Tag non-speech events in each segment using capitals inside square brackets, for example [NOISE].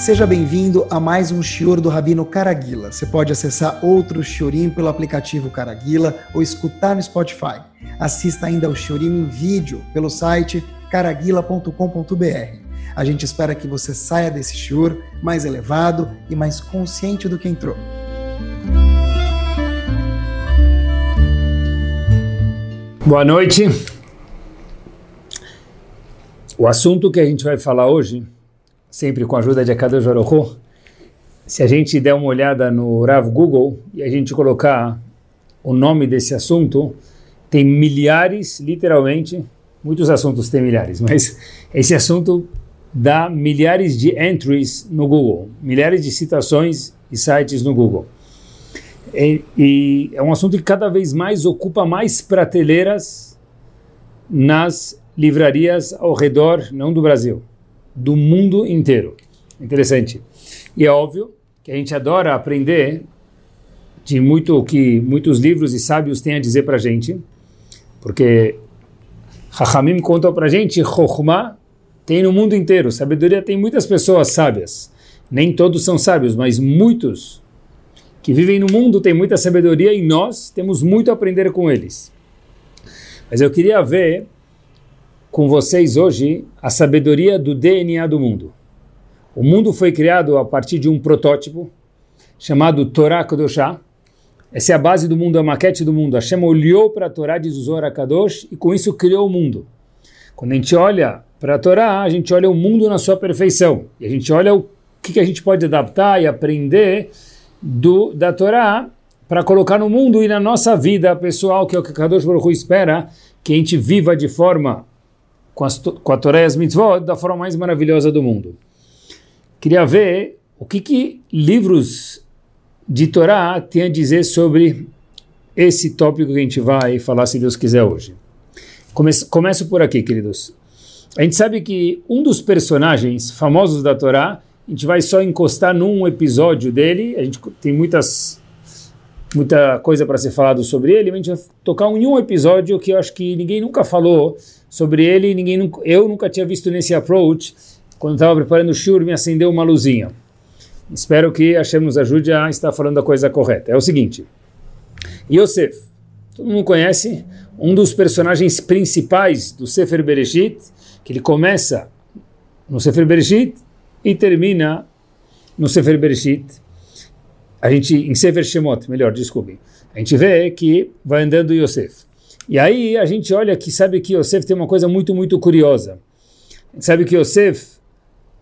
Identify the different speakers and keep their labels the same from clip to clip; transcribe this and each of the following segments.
Speaker 1: Seja bem-vindo a mais um Shior do Rabino Caraguila. Você pode acessar outro Shiorim pelo aplicativo Caraguila ou escutar no Spotify. Assista ainda ao Shiorim em vídeo pelo site caraguila.com.br. A gente espera que você saia desse Shior mais elevado e mais consciente do que entrou.
Speaker 2: Boa noite. O assunto que a gente vai falar hoje, sempre com a ajuda de Akadosh Baruch se a gente der uma olhada no Rav Google e a gente colocar o nome desse assunto, tem milhares, literalmente, muitos assuntos têm milhares, [LAUGHS] mas esse assunto dá milhares de entries no Google, milhares de citações e sites no Google. E, e, é um assunto que cada vez mais ocupa mais prateleiras nas livrarias ao redor, não do Brasil, do mundo inteiro. Interessante. E é óbvio que a gente adora aprender de muito o que muitos livros e sábios têm a dizer para gente, porque Chachamim contou para gente, Chokhmah tem no mundo inteiro, sabedoria tem muitas pessoas sábias. Nem todos são sábios, mas muitos que vivem no mundo têm muita sabedoria e nós temos muito a aprender com eles. Mas eu queria ver com vocês hoje a sabedoria do DNA do mundo. O mundo foi criado a partir de um protótipo chamado Torá Kodoshá. Essa é a base do mundo, a maquete do mundo. Hashem olhou para a Torá, diz o Zohar Kadosh, e com isso criou o mundo. Quando a gente olha para a Torá, a gente olha o mundo na sua perfeição. E a gente olha o que, que a gente pode adaptar e aprender do, da Torá para colocar no mundo e na nossa vida pessoal, que é o que Kadosh Baruch Hu espera, que a gente viva de forma, com, as, com a Torá e as mitzvot, da forma mais maravilhosa do mundo. Queria ver o que, que livros de Torá tem a dizer sobre esse tópico que a gente vai falar, se Deus quiser, hoje. Começo, começo por aqui, queridos. A gente sabe que um dos personagens famosos da Torá a gente vai só encostar num episódio dele, a gente tem muitas muita coisa para ser falado sobre ele, mas a gente vai tocar em um episódio que eu acho que ninguém nunca falou sobre ele, ninguém eu nunca tinha visto nesse approach, quando estava preparando o shur, me acendeu uma luzinha. Espero que Hashem nos ajude a estar falando a coisa correta. É o seguinte, Yosef, todo mundo conhece, um dos personagens principais do Sefer Bereshit, que ele começa no Sefer Bereshit, e termina no Sefer Bereshit, a gente, em Sefer Shemot, melhor, desculpe, a gente vê que vai andando Yosef. E aí a gente olha que sabe que Yosef tem uma coisa muito, muito curiosa. Sabe que Yosef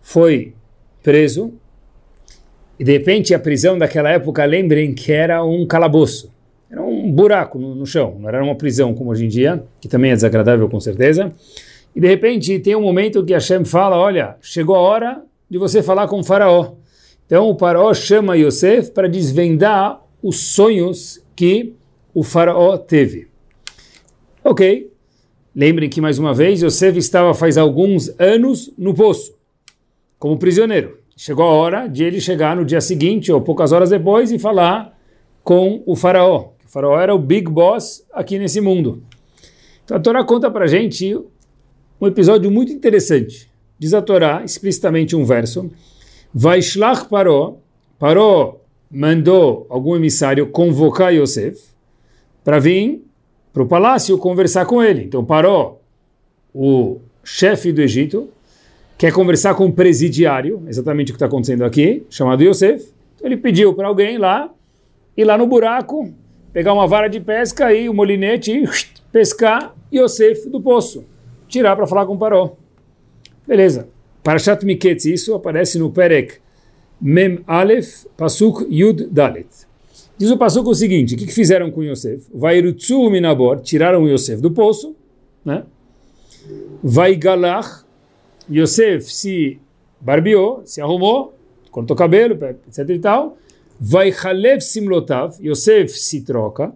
Speaker 2: foi preso, e de repente a prisão daquela época, lembrem que era um calabouço. Era um buraco no, no chão, não era uma prisão como hoje em dia, que também é desagradável com certeza. E de repente tem um momento que Hashem fala, olha, chegou a hora de você falar com o faraó. Então o faraó chama Yosef para desvendar os sonhos que o faraó teve. Ok. Lembrem que, mais uma vez, Yosef estava faz alguns anos no poço, como prisioneiro. Chegou a hora de ele chegar no dia seguinte, ou poucas horas depois, e falar com o faraó. O faraó era o big boss aqui nesse mundo. Então a Torá conta para gente um episódio muito interessante diz a Torá explicitamente um verso, Vaishlach Paró, Paró mandou algum emissário convocar Yosef para vir para o palácio conversar com ele. Então Paró, o chefe do Egito, quer conversar com o presidiário, exatamente o que está acontecendo aqui, chamado Yosef. Então ele pediu para alguém lá, ir lá no buraco, pegar uma vara de pesca e um molinete e pescar Yosef do poço, tirar para falar com Paró. Beleza. Parashat Miketz, isso aparece no Perek Mem Aleph, Pasuk Yud Dalet. Diz o Pasuk o seguinte, o que, que fizeram com Yosef? Vairutsu Minabor, tiraram Yosef do poço, né? Vaigalach, Yosef se barbeou, se arrumou, cortou cabelo, etc e tal. Vai Halev Simlotav, Yosef se troca.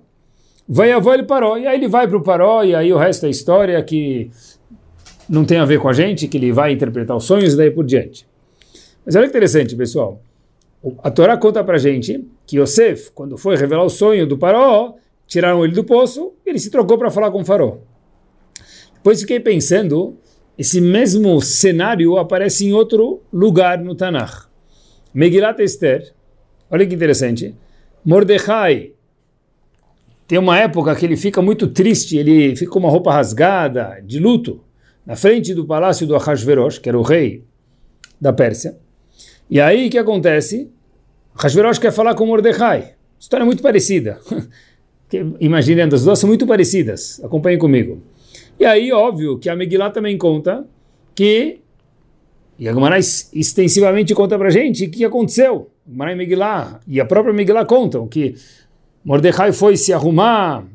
Speaker 2: Vai avó ele parou, e aí ele vai para o paró, e aí o resto é história que não tem a ver com a gente, que ele vai interpretar os sonhos e daí por diante. Mas olha que interessante, pessoal. A Torá conta para gente que Yosef, quando foi revelar o sonho do Paró, tiraram ele do poço e ele se trocou para falar com o Faró. Depois fiquei pensando, esse mesmo cenário aparece em outro lugar no Tanakh. Megilat Esther, olha que interessante, Mordecai tem uma época que ele fica muito triste, ele fica com uma roupa rasgada, de luto, na frente do palácio do Ahasverosh, que era o rei da Pérsia. E aí o que acontece? Ahasverosh quer falar com Mordecai. História muito parecida. [LAUGHS] Imaginando, as duas são muito parecidas. Acompanhem comigo. E aí, óbvio, que a Megillah também conta que, e a Gemara extensivamente conta para gente o que aconteceu. A e Megillah, e a própria Megillah contam que Mordecai foi se arrumar,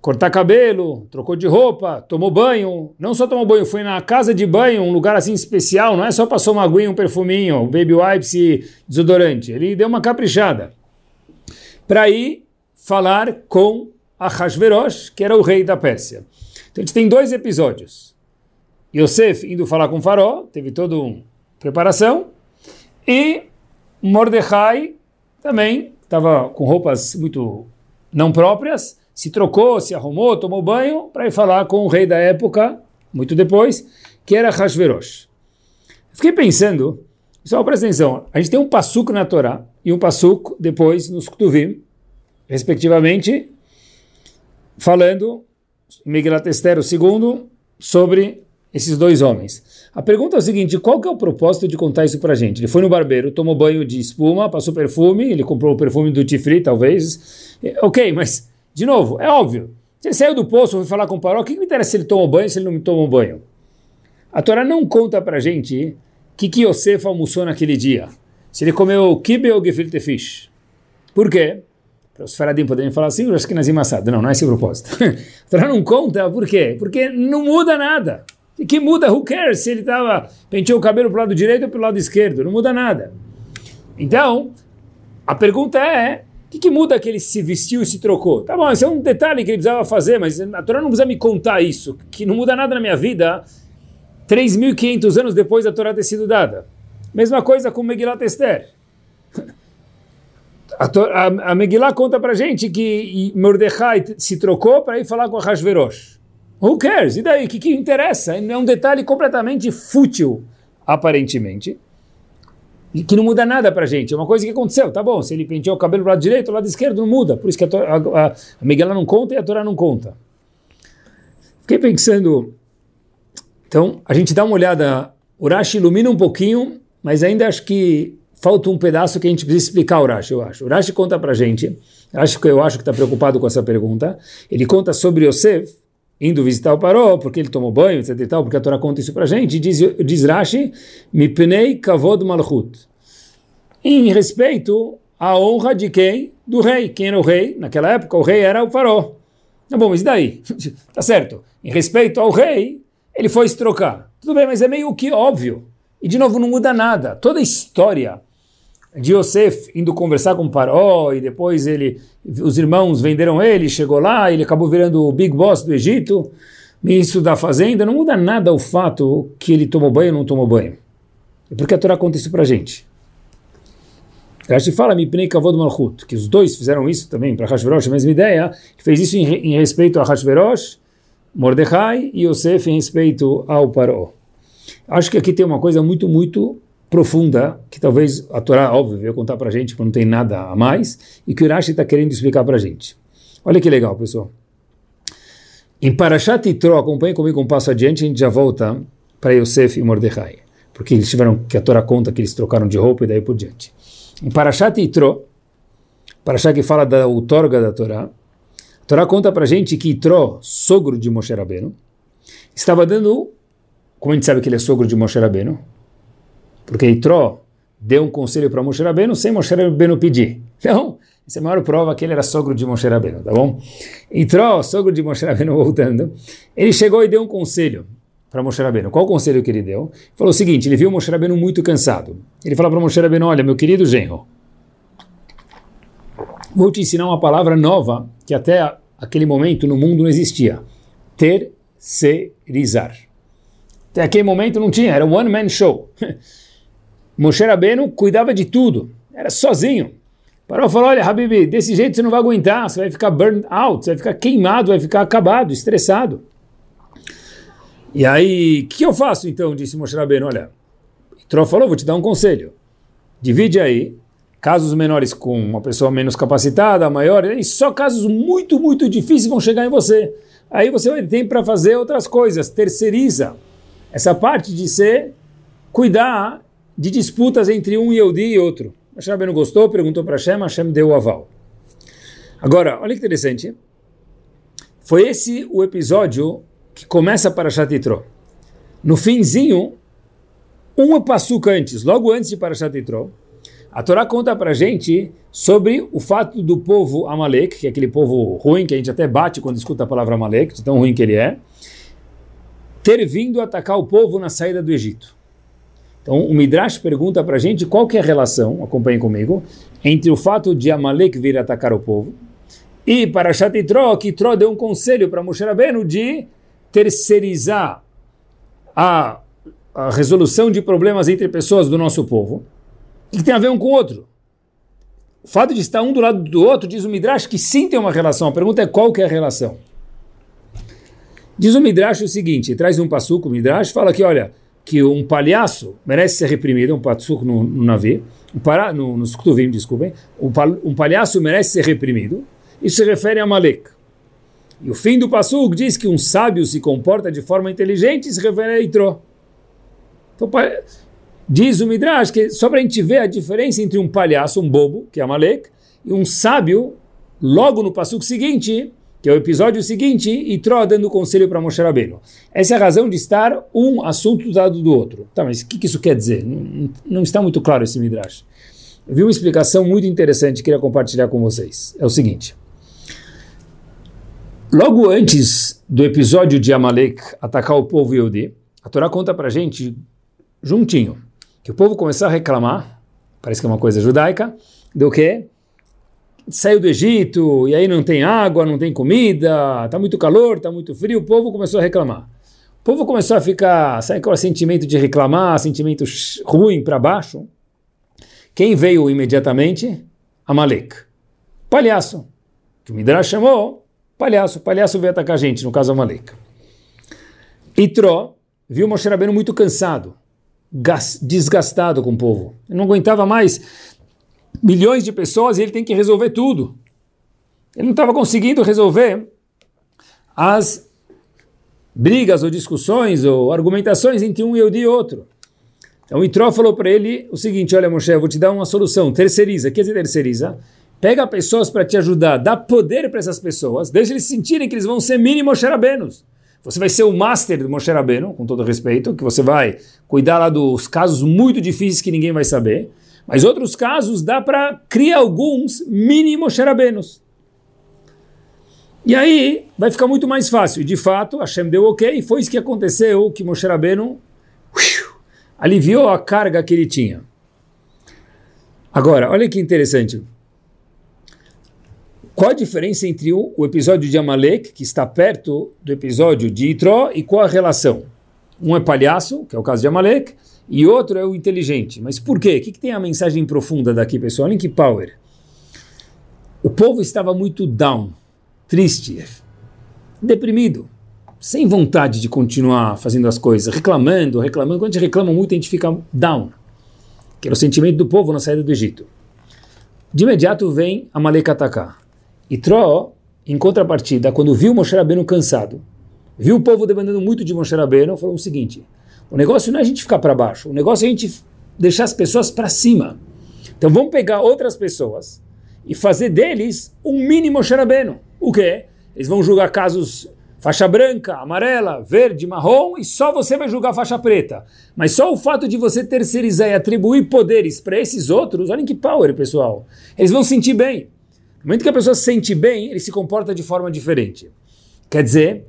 Speaker 2: cortar cabelo, trocou de roupa, tomou banho. Não só tomou banho, foi na casa de banho, um lugar assim especial. Não é só passou uma aguinha, um perfuminho, baby wipes e desodorante. Ele deu uma caprichada para ir falar com Ahasverosh, que era o rei da Pérsia. Então a gente tem dois episódios. Yosef indo falar com Faró, teve toda uma preparação, e Mordecai também estava com roupas muito não próprias, se trocou, se arrumou, tomou banho para ir falar com o rei da época, muito depois, que era Hashverosh. Fiquei pensando, pessoal, presta atenção, a gente tem um passuco na Torá e um passuco depois nos Ktuvim, respectivamente, falando, em Megilat Esther, segundo, sobre esses dois homens. A pergunta é o seguinte: qual que é o propósito de contar isso pra gente? Ele foi no barbeiro, tomou banho de espuma, passou perfume, ele comprou o perfume do Tifri, talvez. É, ok, mas, de novo, é óbvio. Se ele saiu do poço, foi falar com o Paró, o que, que me interessa se ele tomou banho se ele não tomou banho? A Torá não conta pra gente o que, que Yosef almoçou naquele dia. Se ele comeu kibe ou gefilte fish. Por quê? Para os faradim poderem falar assim, eu acho que nas Assad. Não, não é esse o propósito. [LAUGHS] A Torá não conta, por quê? Porque não muda nada. E que muda? Who cares se ele estava penteou o cabelo para o lado direito ou para o lado esquerdo? Não muda nada. Então, a pergunta é: o que, que, muda que ele se vestiu e se trocou? Tá bom, esse é um detalhe que ele precisava fazer, mas a Torá não precisa me contar isso, que não muda nada na minha vida 3.500 anos depois da Torá ter sido dada. Mesma coisa com Megilat Esther. [LAUGHS] A, a, a Megillah conta para gente que Mordecai se trocou para ir falar com a Hashverosh. Who cares? E daí? O que, que interessa? É um detalhe completamente fútil, aparentemente, que não muda nada para gente. É uma coisa que aconteceu, tá bom? Se ele penteou o cabelo para o lado direito, o lado esquerdo não muda. Por isso que a, a, a, não conta e a Torá não conta. Fiquei pensando. Então, a gente dá uma olhada. Urashi ilumina um pouquinho, mas ainda acho que falta um pedaço que a gente precisa explicar Urashi, eu acho. Urashi conta para gente, acho que eu acho que está preocupado com essa pergunta. Ele conta sobre Yosef, indo visitar o Paró, porque ele tomou banho, etc e tal, porque a Torá conta isso para a gente, diz, diz Rashi, Mipnei Kavod Malchut. Em respeito à honra de quem? Do rei. Quem era o rei? Naquela época o rei era o Paró. Tá bom, mas e daí? [LAUGHS] tá certo. Em respeito ao rei, ele foi se trocar. Tudo bem, mas é meio que óbvio. E de novo, não muda nada. Toda a história de Yosef indo conversar com Paró e depois ele, os irmãos venderam ele, chegou lá, ele acabou virando o big boss do Egito, ministro da fazenda, não muda nada o fato que ele tomou banho ou não tomou banho. É porque a Torá conta isso pra gente. Rashi fala, Mipnei Kavod Malchut, que os dois fizeram isso também para Hashverosh, a mesma ideia, que fez isso em, em respeito a Hashverosh, Mordecai e Yosef em respeito ao Paró. Acho que aqui tem uma coisa muito, muito profunda, que talvez a Torá, óbvio, veio contar para a gente, porque não tem nada a mais, e que o Urashi está querendo explicar para a gente. Olha que legal, pessoal. Em Parashat Yitro, acompanhe comigo um passo adiante, a gente já volta para Yosef e Mordecai, porque eles tiveram, que a Torá conta que eles trocaram de roupa e daí por diante. Em Parashat Yitro, Parashat que fala da outorga da Torá, a Torá conta para a gente que Yitro, sogro de Moshe Rabbeinu, estava dando, como a gente sabe que ele é sogro de Moshe Rabbeinu, porque Itró deu um conselho para Moshe Rabbeinu sem Moshe Rabbeinu pedir. Então, essa é a maior prova que ele era sogro de Moshe Rabbeinu, tá bom? Itró, sogro de Moshe Rabbeinu, [LAUGHS] voltando, ele chegou e deu um conselho para Moshe Rabbeinu. Qual o conselho que ele deu? Falou o seguinte, ele viu Moshe Rabbeinu muito cansado. Ele falou para Moshe Rabbeinu, olha, meu querido genro, vou te ensinar uma palavra nova que até aquele momento no mundo não existia. Terceirizar. Até aquele momento não tinha, era um one-man show. [LAUGHS] Moshe Rabbeinu cuidava de tudo, era sozinho. Parou e falou, olha, Habibi, desse jeito você não vai aguentar, você vai ficar burned out, você vai ficar queimado, vai ficar acabado, estressado. E aí, o que eu faço então? Disse Moshe Rabbeinu, olha, Tró falou, vou te dar um conselho. divide aí, casos menores com uma pessoa menos capacitada, maior, e só casos muito, muito difíceis vão chegar em você. Aí você vai ter para fazer outras coisas, terceiriza essa parte de ser, cuidar de disputas entre um Yehudi e outro. Hashem não gostou, perguntou para Hashem, Hashem deu o aval. Agora, olha que interessante. Foi esse o episódio que começa para Shatitro. No finzinho, um passuca antes, logo antes de Parashat Yitro, a Torá conta para gente sobre o fato do povo Amalek, que é aquele povo ruim, que a gente até bate quando escuta a palavra Amalek, de tão ruim que ele é, ter vindo atacar o povo na saída do Egito. Então o Midrash pergunta para gente qual que é a relação, acompanhem comigo, entre o fato de Amalek vir atacar o povo e para Yitro, que Yitro deu um conselho para Moshe Rabbeinu de terceirizar a, a resolução de problemas entre pessoas do nosso povo, que tem a ver um com o outro. O fato de estar um do lado do outro, diz o Midrash, que sim tem uma relação. A pergunta é qual que é a relação. Diz o Midrash o seguinte, traz um passuco, o Midrash fala que, olha, que um palhaço merece ser reprimido, um passuco no, no navio, um para, no, nos desculpem, um, um palhaço merece ser reprimido, isso se refere a Malek. E o fim do Passuk diz que um sábio se comporta de forma inteligente e se refere a Itró. Então, diz o Midrash que só para a gente ver a diferença entre um palhaço, um bobo, que é Amalek, e um sábio, logo no Passuk seguinte, que é o episódio seguinte, Itró dando conselho para Moshe Rabbeinu. Essa é a razão de estar um assunto do lado do outro. Tá, mas o que, que isso quer dizer? Não, não está muito claro esse Midrash. Eu vi uma explicação muito interessante que queria compartilhar com vocês. É o seguinte. Logo antes do episódio de Amalek atacar o povo Yehudi, a Torá conta pra gente, juntinho, que o povo começou a reclamar, parece que é uma coisa judaica, do que saiu do Egito e aí não tem água, não tem comida, tá muito calor, tá muito frio, o povo começou a reclamar. O povo começou a ficar, sabe aquele sentimento de reclamar, sentimento ruim para baixo? Quem veio imediatamente? Amalek. Palhaço, que o Midrash chamou Palhaço, palhaço veio atacar a gente, no caso Amalek. Itró viu Moshe Rabbeinu muito cansado, desgastado com o povo. Ele não aguentava mais milhões de pessoas e ele tem que resolver tudo. Ele não estava conseguindo resolver as brigas ou discussões ou argumentações entre um e outro. Então Itró falou para ele o seguinte, olha Moshe, eu vou te dar uma solução, terceiriza. O que é terceiriza? Pega pessoas para te ajudar, dá poder para essas pessoas, deixa eles sentirem que eles vão ser mini Moshe Você vai ser o master do Moshe Rabbeinu, com todo respeito, que você vai cuidar lá dos casos muito difíceis que ninguém vai saber. Mas outros casos dá para criar alguns mini Moshe E aí vai ficar muito mais fácil. De fato, Hashem deu ok, e foi isso que aconteceu, que Moshe Rabbeinu aliviou a carga que ele tinha. Agora, olha que interessante. Qual a diferença entre o, o episódio de Amalek, que está perto do episódio de Itró, e qual a relação? Um é palhaço, que é o caso de Amalek, e outro é o inteligente. Mas por quê? O que, que tem a mensagem profunda daqui, pessoal? Olhem que power. O povo estava muito down, triste, deprimido, sem vontade de continuar fazendo as coisas, reclamando, reclamando. Quando a gente reclama muito, a gente fica down. Que era o sentimento do povo na saída do Egito. De imediato vem Amalek atacar. E Tro, em contrapartida, quando viu Moshe Rabbeinu cansado, viu o povo demandando muito de Moshe Rabbeinu, falou o seguinte, o negócio não é a gente ficar para baixo, o negócio é a gente deixar as pessoas para cima. Então vamos pegar outras pessoas e fazer deles um mini Moshe Rabbeinu. O quê? Eles vão julgar casos faixa branca, amarela, verde, marrom e só você vai julgar faixa preta. Mas só o fato de você terceirizar e atribuir poderes para esses outros, olhem que power, pessoal. Eles vão sentir bem. No momento que a pessoa se sente bem, ele se comporta de forma diferente. Quer dizer,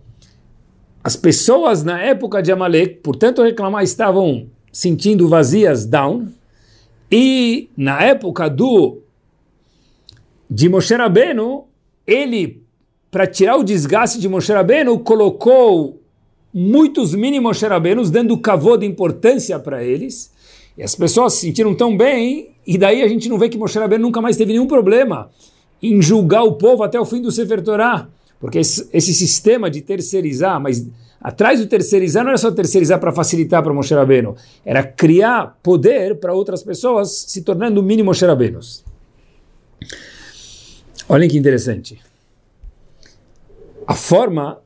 Speaker 2: as pessoas na época de Amalek, por tanto reclamar, estavam sentindo vazias down, e na época do de Moshe Rabbeinu, ele, para tirar o desgaste de Moshe Rabbeinu, colocou muitos mini Moshe Rabbeinos, dando cavô de importância para eles, e as pessoas se sentiram tão bem, e daí a gente não vê que Moshe Rabbeinu nunca mais teve nenhum problema em julgar o povo até o fim do Sefer Torah, porque esse, sistema de terceirizar, mas Atrás do terceirizar não era só terceirizar para facilitar para Moshe Rabbeinu, era criar poder para outras pessoas se tornando mini Moshe. Olhem que interessante. A forma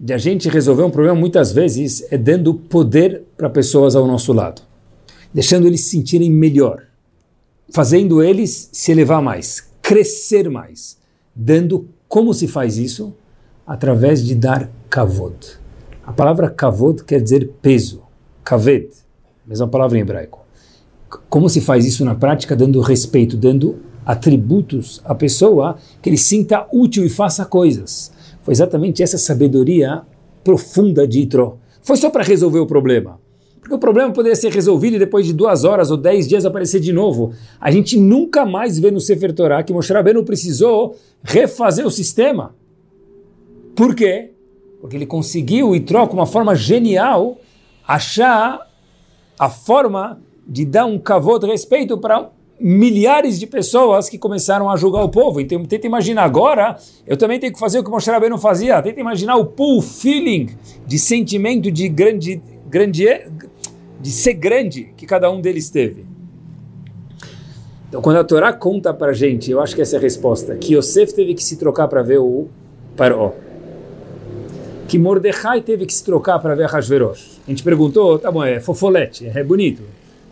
Speaker 2: de a gente resolver um problema muitas vezes é dando poder para pessoas ao nosso lado, deixando eles se sentirem melhor, fazendo eles se elevar mais, crescer mais, dando como se faz isso? Através de dar kavod. A palavra kavod quer dizer peso, kaved, mesma palavra em hebraico. Como se faz isso na prática? Dando respeito, dando atributos à pessoa que ele sinta útil e faça coisas. Foi exatamente essa sabedoria profunda de Itro. Foi só para resolver o problema. Porque o problema poderia ser resolvido e depois de duas horas ou dez dias aparecer de novo. A gente nunca mais vê no Sefer Torah que Moshe Rabbeinu precisou refazer o sistema. Por quê? Porque ele conseguiu, e troca uma forma genial, achar a forma de dar um cavô de respeito para milhares de pessoas que começaram a julgar o povo. Então, tenta imaginar agora, eu também tenho que fazer o que Moshe Rabbeinu fazia. Tenta imaginar o pull feeling de sentimento de grande, grande, de ser grande que cada um deles teve. Então, quando a Torá conta para gente, eu acho que essa é a resposta, que Yosef teve que se trocar para ver o Paró, que Mordecai teve que se trocar para ver Hashverosh. A gente perguntou, tá bom, é fofolete, é bonito,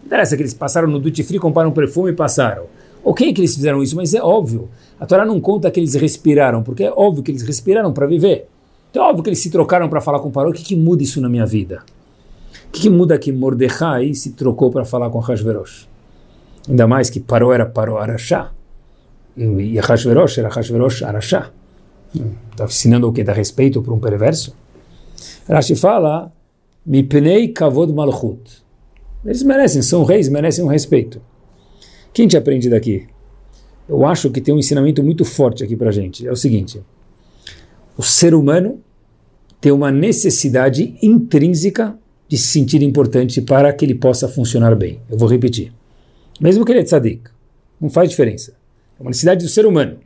Speaker 2: interessa que eles passaram no duty free, compraram um perfume e passaram. Ok que eles fizeram isso, mas é óbvio. A Torá não conta que eles respiraram, porque é óbvio que eles respiraram para viver. Então é óbvio que eles se trocaram para falar com o Paró. O que, que muda isso na minha vida? O que, que muda que Mordecai se trocou para falar com Hashverosh? Ainda mais que Paró era Paró Arashá. E Hashverosh era Hashverosh Arashá. Está ensinando o que? Dá respeito para um perverso? Rashi fala, Mipnei Kavod Malchut. Eles merecem, são reis, merecem um respeito. Quem te aprende daqui? Eu acho que tem um ensinamento muito forte aqui para gente. É o seguinte: o ser humano tem uma necessidade intrínseca de se sentir importante para que ele possa funcionar bem. Eu vou repetir. Mesmo que ele é tzadik, não faz diferença. É uma necessidade do ser humano.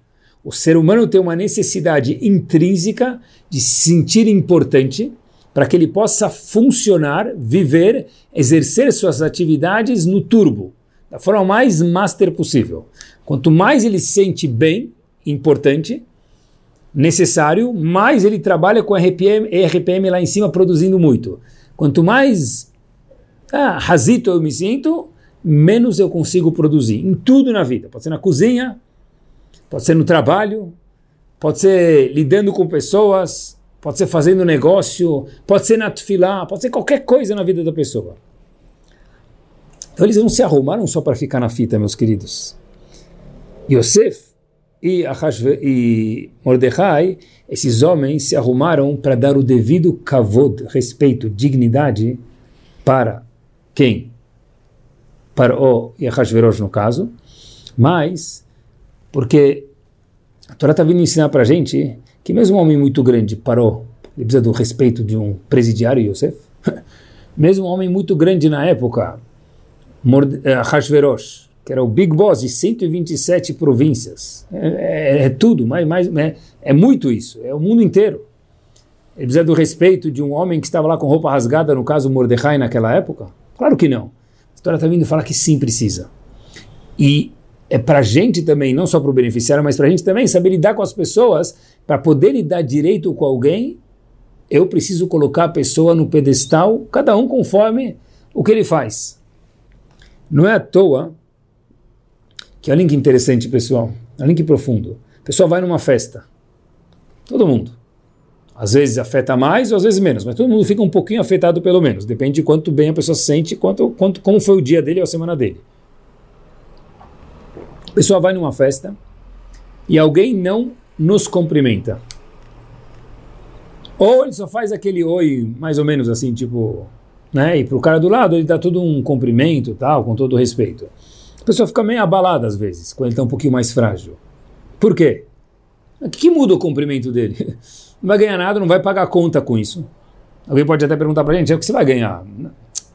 Speaker 2: O ser humano tem uma necessidade intrínseca de se sentir importante para que ele possa funcionar, viver, exercer suas atividades no turbo, da forma mais master possível. Quanto mais ele se sente bem, importante, necessário, mais ele trabalha com RPM, RPM lá em cima produzindo muito. Quanto mais ah, rasito eu me sinto, menos eu consigo produzir. Em tudo na vida. Pode ser na cozinha, pode ser no trabalho, pode ser lidando com pessoas, pode ser fazendo negócio, pode ser na tefilá, pode ser qualquer coisa na vida da pessoa. Então eles não se arrumaram só para ficar na fita, meus queridos. Yosef e, e Mordecai, esses homens se arrumaram para dar o devido kavod, respeito, dignidade para quem? Para o Ahashverosh no caso, mas porque a Torá está vindo ensinar para a gente que mesmo um homem muito grande parou, ele precisa do respeito de um presidiário, Yosef, [LAUGHS] mesmo um homem muito grande na época, eh, Hashverosh, que era o big boss de 127 províncias, é, é, é tudo, mais, mais, é, é muito isso, é o mundo inteiro. Ele precisa do respeito de um homem que estava lá com roupa rasgada, no caso Mordecai naquela época? Claro que não. A história está vindo falar que sim precisa. E é para a gente também, não só para o beneficiário, mas para a gente também saber lidar com as pessoas para poder lidar direito com alguém, eu preciso colocar a pessoa no pedestal, cada um conforme o que ele faz. Não é à toa que olha que interessante, pessoal, olha que profundo. A pessoa vai numa festa, todo mundo. Às vezes afeta mais ou às vezes menos, mas todo mundo fica um pouquinho afetado pelo menos. Depende de quanto bem a pessoa sente, quanto, quanto, como foi o dia dele ou a semana dele. A pessoa vai numa festa e alguém não nos cumprimenta. Ou ele só faz aquele oi, mais ou menos assim, tipo, né? E pro cara do lado ele dá todo um cumprimento, tal, com todo respeito. A pessoa fica meio abalada às vezes, quando ele está um pouquinho mais frágil. Por quê? O que muda o cumprimento dele? [LAUGHS] Não vai ganhar nada, não vai pagar conta com isso. Alguém pode até perguntar para a gente, é o que você vai ganhar?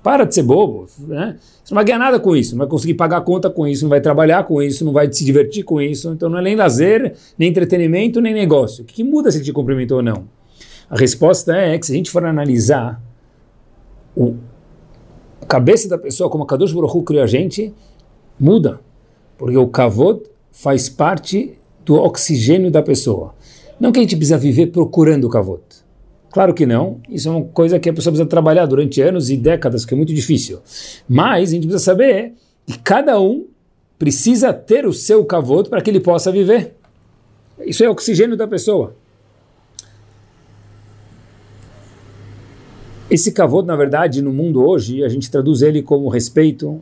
Speaker 2: Para de ser bobo, né? Você não vai ganhar nada com isso, não vai conseguir pagar conta com isso, não vai trabalhar com isso, não vai se divertir com isso. Então não é nem lazer, nem entretenimento, nem negócio. O que, muda se ele te cumprimentou ou não? A resposta é que se a gente for analisar o, a cabeça da pessoa como a Kadosh Baruch Hu criou a gente, muda. Porque o kavod faz parte do oxigênio da pessoa. Não que a gente precisa viver procurando o kavod. Claro que não. Isso é uma coisa que a pessoa precisa trabalhar durante anos e décadas, que é muito difícil. Mas a gente precisa saber que cada um precisa ter o seu kavod para que ele possa viver. Isso é oxigênio da pessoa. Esse kavod, na verdade, no mundo hoje, a gente traduz ele como respeito,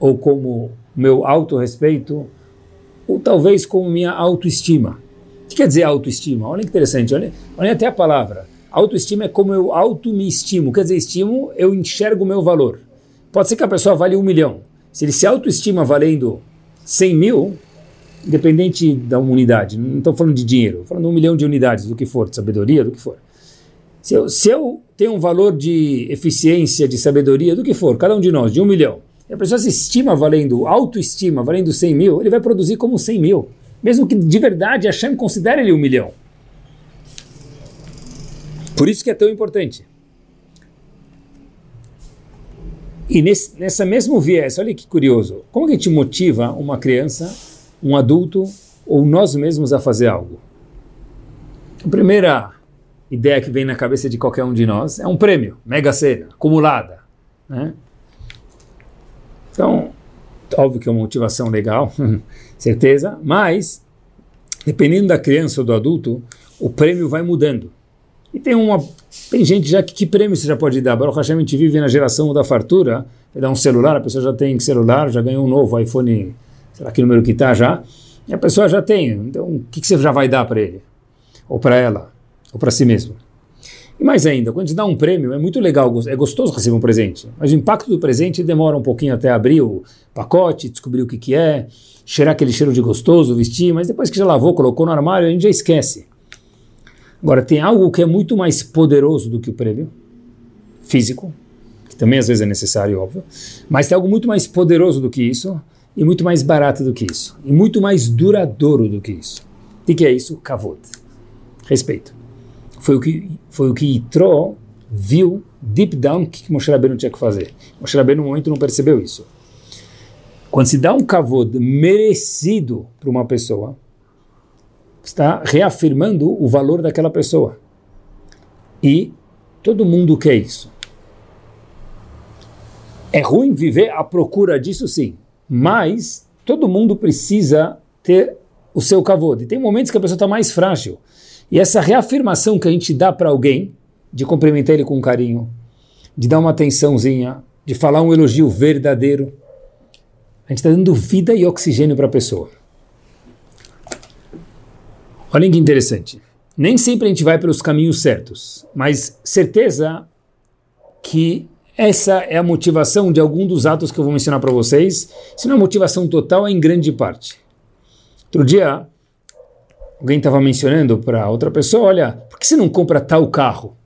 Speaker 2: ou como meu autorrespeito, ou talvez como minha autoestima. O que quer dizer autoestima? Olha que interessante, olha, olha até a palavra. Autoestima é como eu auto me estimo, quer dizer, estimo, eu enxergo o meu valor. Pode ser que a pessoa vale um milhão. Se ele se autoestima valendo 100 mil, independente da unidade, não estou falando de dinheiro, estou falando de um milhão de unidades, do que for, de sabedoria, do que for. Se eu, se eu tenho um valor de eficiência, de sabedoria, do que for, cada um de nós, de um milhão, a pessoa se estima valendo, autoestima valendo 100 mil, ele vai produzir como 100 mil. Mesmo que de verdade Hashem considere ele um milhão. Por isso que é tão importante. E nesse, nessa mesmo viés, olha que curioso, como que a gente motiva uma criança, um adulto ou nós mesmos a fazer algo? A primeira ideia que vem na cabeça de qualquer um de nós é um prêmio, mega sena, acumulada. Né? Então, óbvio que é uma motivação legal, [LAUGHS] certeza, mas dependendo da criança ou do adulto, o prêmio vai mudando. E tem uma tem gente já que, que prêmio você já pode dar? Baruch Hashem, a gente vive na geração da fartura, vai dar um celular, a pessoa já tem celular, já ganhou um novo iPhone, sei lá que número que está já, e a pessoa já tem. Então, o que, que você já vai dar para ele? Ou para ela? Ou para si mesmo? E mais ainda, quando a gente dá um prêmio, é muito legal, é gostoso receber um presente, mas o impacto do presente demora um pouquinho até abrir o pacote, descobrir o que, que é, cheirar aquele cheiro de gostoso, vestir, mas depois que já lavou, colocou no armário, a gente já esquece. Agora, tem algo que é muito mais poderoso do que o prêmio físico, que também às vezes é necessário, óbvio, mas tem algo muito mais poderoso do que isso, e muito mais barato do que isso, e muito mais duradouro do que isso. O que é isso? Kavod. Respeito. Foi o que, foi o que Yitro viu deep down o que Moshe Rabbeinu tinha que fazer. Moshe Rabbeinu no momento não percebeu isso. Quando se dá um kavod merecido para uma pessoa, está reafirmando o valor daquela pessoa. E todo mundo quer isso. É ruim viver à procura disso, sim, mas todo mundo precisa ter o seu kavod. E tem momentos que a pessoa está mais frágil. E essa reafirmação que a gente dá para alguém, de cumprimentar ele com carinho, de dar uma atençãozinha, de falar um elogio verdadeiro, a gente está dando vida e oxigênio para a pessoa. Olhem que interessante. Nem sempre a gente vai pelos caminhos certos, mas certeza que essa é a motivação de algum dos atos que eu vou mencionar para vocês. Se não é motivação total, é em grande parte. Outro dia, alguém estava mencionando para outra pessoa, olha, por que você não compra tal carro?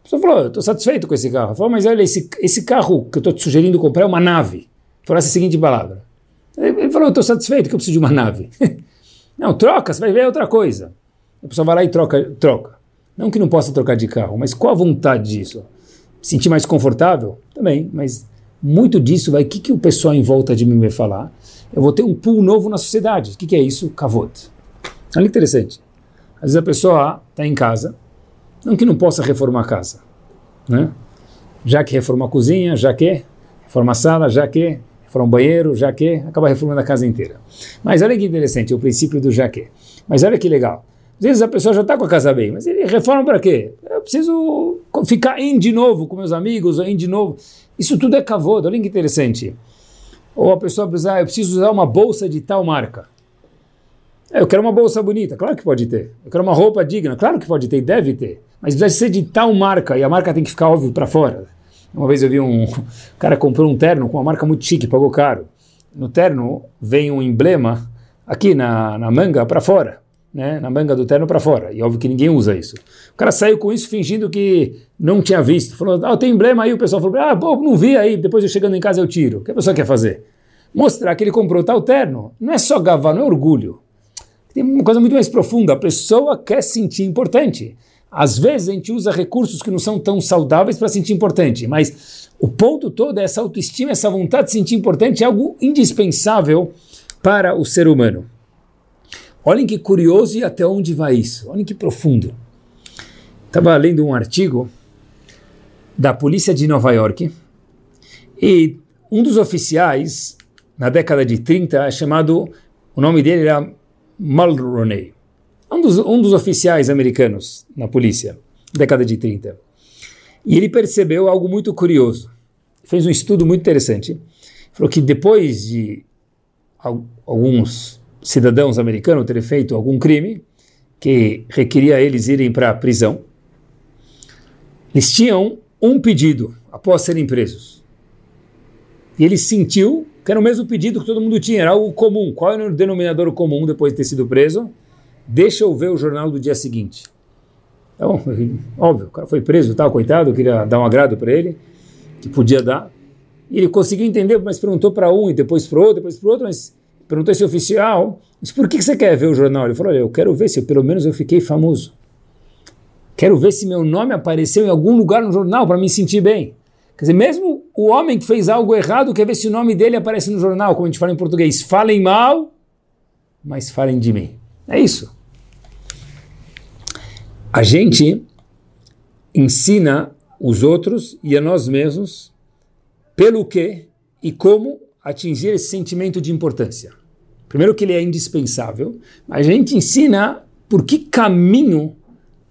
Speaker 2: A pessoa falou, eu estou satisfeito com esse carro. Falou, mas olha, esse, esse carro que eu estou te sugerindo comprar é uma nave. Falou essa seguinte palavra. Ele falou, eu estou satisfeito que eu preciso de uma nave. [LAUGHS] Não, troca, você vai ver outra coisa. A pessoa vai lá e troca, troca. Não que não possa trocar de carro, mas qual a vontade disso? Sentir mais confortável? Também, mas muito disso vai, o que, que o pessoal em volta de mim vai falar? Eu vou ter um pool novo na sociedade. O que, que é isso? Kavod. Olha interessante. Às vezes a pessoa está em casa, não que não possa reformar a casa, né? Já que reforma a cozinha, já que reforma a sala, já que for um banheiro, já que acaba reformando a casa inteira. Mas olha que interessante, o princípio do já que. Mas olha que legal. Às vezes a pessoa já está com a casa bem, mas ele reforma para quê? Eu preciso ficar em de novo com meus amigos, em de novo. Isso tudo é cavodo, olha que interessante. Ou a pessoa precisa, ah, eu preciso usar uma bolsa de tal marca. É, eu quero uma bolsa bonita, claro que pode ter. Eu quero uma roupa digna, claro que pode ter e deve ter. Mas precisa ser de tal marca, e a marca tem que ficar óbvio para fora. Uma vez eu vi um, cara comprou um terno com uma marca muito chique, pagou caro. No terno vem um emblema aqui na, na manga para fora, né? na manga do terno para fora. E óbvio que ninguém usa isso. O cara saiu com isso fingindo que não tinha visto. Falou, ah, tem emblema aí. O pessoal falou, ah, pô, não vi aí. Depois eu chegando em casa eu tiro. O que a pessoa quer fazer? Mostrar que ele comprou tal terno. Não é só gavar, não é orgulho. Tem uma coisa muito mais profunda. A pessoa quer sentir importante. Às vezes a gente usa recursos que não são tão saudáveis para sentir importante, mas o ponto todo é essa autoestima, essa vontade de sentir importante é algo indispensável para o ser humano. Olhem que curioso e até onde vai isso. Olhem que profundo. Estava lendo um artigo da polícia de Nova York e um dos oficiais, na década de 30, é chamado, o nome dele era Mulroney, um dos, um dos oficiais americanos na polícia, década de 30. E ele percebeu algo muito curioso. Fez um estudo muito interessante. Falou que depois de alguns cidadãos americanos terem feito algum crime que requeria eles irem para a prisão, eles tinham um pedido após serem presos. E ele sentiu que era o mesmo pedido que todo mundo tinha, era algo comum. Qual era o denominador comum depois de ter sido preso? Deixa eu ver o jornal do dia seguinte. Então, [LAUGHS] óbvio, o cara foi preso, tal, coitado, eu queria dar um agrado para ele, que podia dar. E ele conseguiu entender, mas perguntou para um e depois para outro, depois para outro, mas perguntou esse oficial, mas por que você quer ver o jornal? Ele falou, olha, eu quero ver se pelo menos eu fiquei famoso. Quero ver se meu nome apareceu em algum lugar no jornal para me sentir bem. Quer dizer, mesmo o homem que fez algo errado quer ver se o nome dele aparece no jornal, como a gente fala em português. Falem mal, mas falem de mim. É isso. A gente ensina os outros e a nós mesmos pelo que e como atingir esse sentimento de importância. Primeiro que ele é indispensável, mas a gente ensina por que caminho,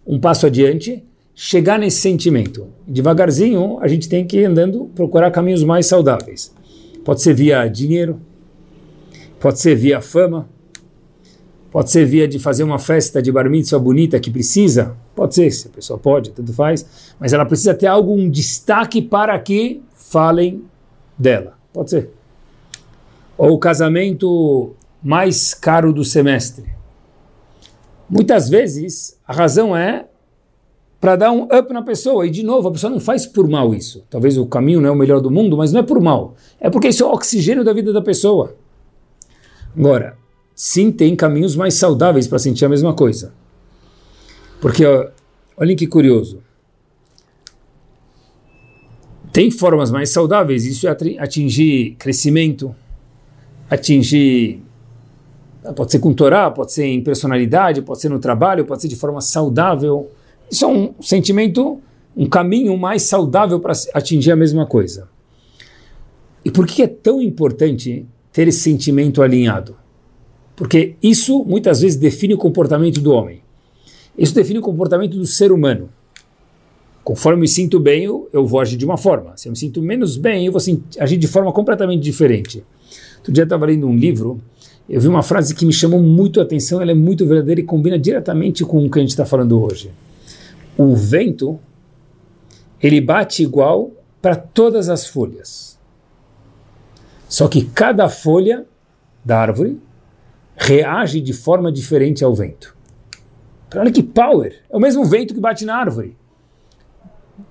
Speaker 2: um passo adiante, chegar nesse sentimento. Devagarzinho, a gente tem que ir andando, procurar caminhos mais saudáveis. Pode ser via dinheiro, pode ser via fama, pode ser via de fazer uma festa de bar mitzvah bonita que precisa, pode ser, se a pessoa pode, tudo faz, mas ela precisa ter algum destaque para que falem dela, pode ser. Ou o casamento mais caro do semestre. Muitas vezes a razão é para dar um up na pessoa. E de novo, a pessoa não faz por mal isso. Talvez o caminho não é o melhor do mundo, mas não é por mal. É porque isso é o oxigênio da vida da pessoa. Agora, sim, tem caminhos mais saudáveis para sentir a mesma coisa. Porque, ó, olhem que curioso. Tem formas mais saudáveis, isso é atingir crescimento, atingir. Pode ser com Torá, pode ser em personalidade, pode ser no trabalho, pode ser de forma saudável isso é um sentimento, um caminho mais saudável para atingir a mesma coisa. E por que é tão importante ter esse sentimento alinhado? Porque isso muitas vezes define o comportamento do homem. Isso define o comportamento do ser humano. Conforme eu me sinto bem, eu, vou agir de uma forma. Se eu me sinto menos bem, eu vou agir de forma completamente diferente. Outro dia eu estava lendo um livro, eu vi uma frase que me chamou muito a atenção, ela é muito verdadeira e combina diretamente com o que a gente está falando hoje o vento ele bate igual para todas as folhas. Só que cada folha da árvore reage de forma diferente ao vento. Olha que power! É o mesmo vento que bate na árvore.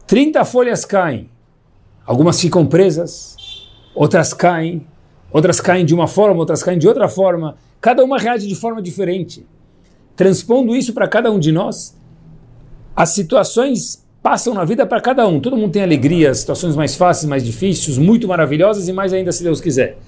Speaker 2: 30 folhas caem. Algumas ficam presas, outras caem, outras caem de uma forma, outras caem de outra forma. Cada uma reage de forma diferente. Transpondo isso para cada um de nós, as situações passam na vida para cada um. Todo mundo tem alegrias, situações mais fáceis, mais difíceis, muito maravilhosas e mais ainda se Deus quiser.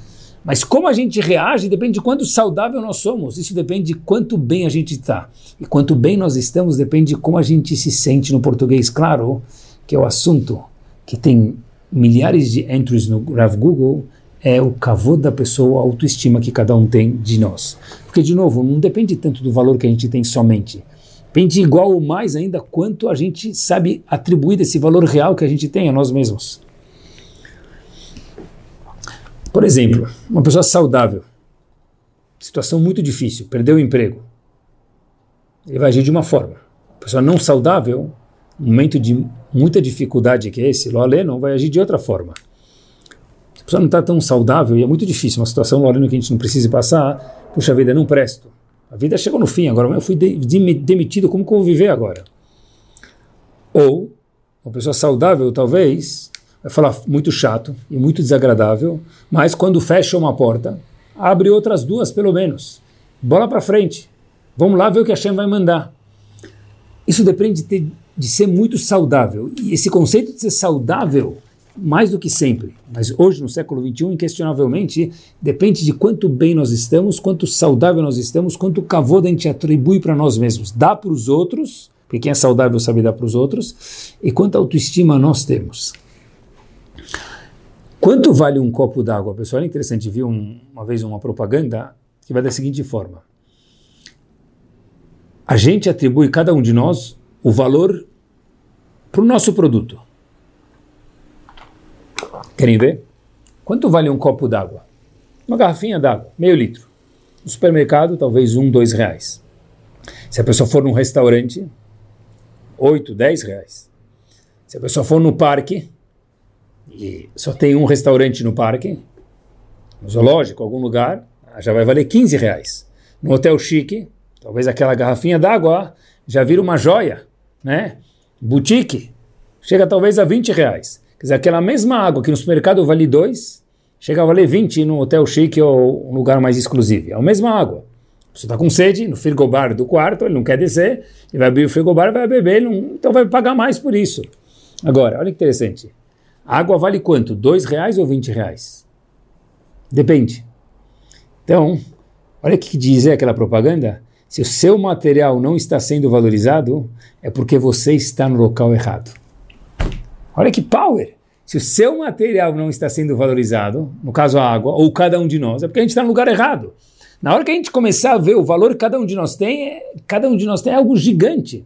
Speaker 2: Mas como a gente reage depende de quanto saudável nós somos. Isso depende de quanto bem a gente está. E quanto bem nós estamos depende de como a gente se sente no português, claro, que é o assunto que tem milhares de entries no Rav Google, é o cavô da pessoa, a autoestima que cada um tem de nós. Porque, de novo, não depende tanto do valor que a gente tem somente Depende igual ou mais ainda quanto a gente sabe atribuir esse valor real que a gente tem a nós mesmos. Por exemplo, uma pessoa saudável, situação muito difícil, perdeu o emprego. Ele vai agir de uma forma. Uma pessoa não saudável, momento de muita dificuldade que é esse, não vai agir de outra forma. Se a pessoa não está tão saudável, e é muito difícil, uma situação Loleno que a gente não precisa passar, puxa vida, não presto. A vida chegou no fim, agora eu fui de, de, demitido, como que eu vou viver agora? Ou, uma pessoa saudável, talvez, vai falar muito chato e muito desagradável, mas quando fecha uma porta, abre outras duas pelo menos. Bola para frente. Vamos lá ver o que a Hashem vai mandar. isso depende de, ter, de ser muito saudável. E esse conceito de ser saudável, mais do que sempre, mas hoje no século XXI, inquestionavelmente, depende de quanto bem nós estamos, quanto saudável nós estamos, quanto cavoda a gente atribui para nós mesmos. Dá para os outros, porque quem é saudável sabe dar para os outros, e quanta autoestima nós temos. Quanto vale um copo d'água? Pessoal, é interessante, vi um, uma vez uma propaganda que vai da seguinte forma a gente atribui, cada um de nós, o valor para o nosso produto. Querem ver? Quanto vale um copo d'água? Uma garrafinha d'água, meio litro. No supermercado, talvez um, dois reais. Se a pessoa for num restaurante, oito, dez reais. Se a pessoa for no parque, e só tem um restaurante no parque, no zoológico, algum lugar, já vai valer 15 reais. No hotel chique, Talvez aquela garrafinha d'água já vira uma joia, né? Boutique, chega talvez a 20 reais. Quer dizer, aquela mesma água que no supermercado vale 2, chega a valer 20 no hotel chique ou um lugar mais exclusivo. É a mesma água. Você está com sede, no frigobar do quarto, ele não quer descer, ele vai abrir o frigobar, vai beber, não, então vai pagar mais por isso. Agora, olha que interessante. A água vale quanto? 2 reais ou 20 reais? Depende. Então, olha o que diz aquela propaganda. Se o seu material não está sendo valorizado, é porque você está no local errado. Olha que power! Se o seu material não está sendo valorizado, no caso a água, ou cada um de nós, é porque a gente está no lugar errado. Na hora que a gente começar a ver o valor que cada um de nós tem, é, cada um de nós tem algo gigante.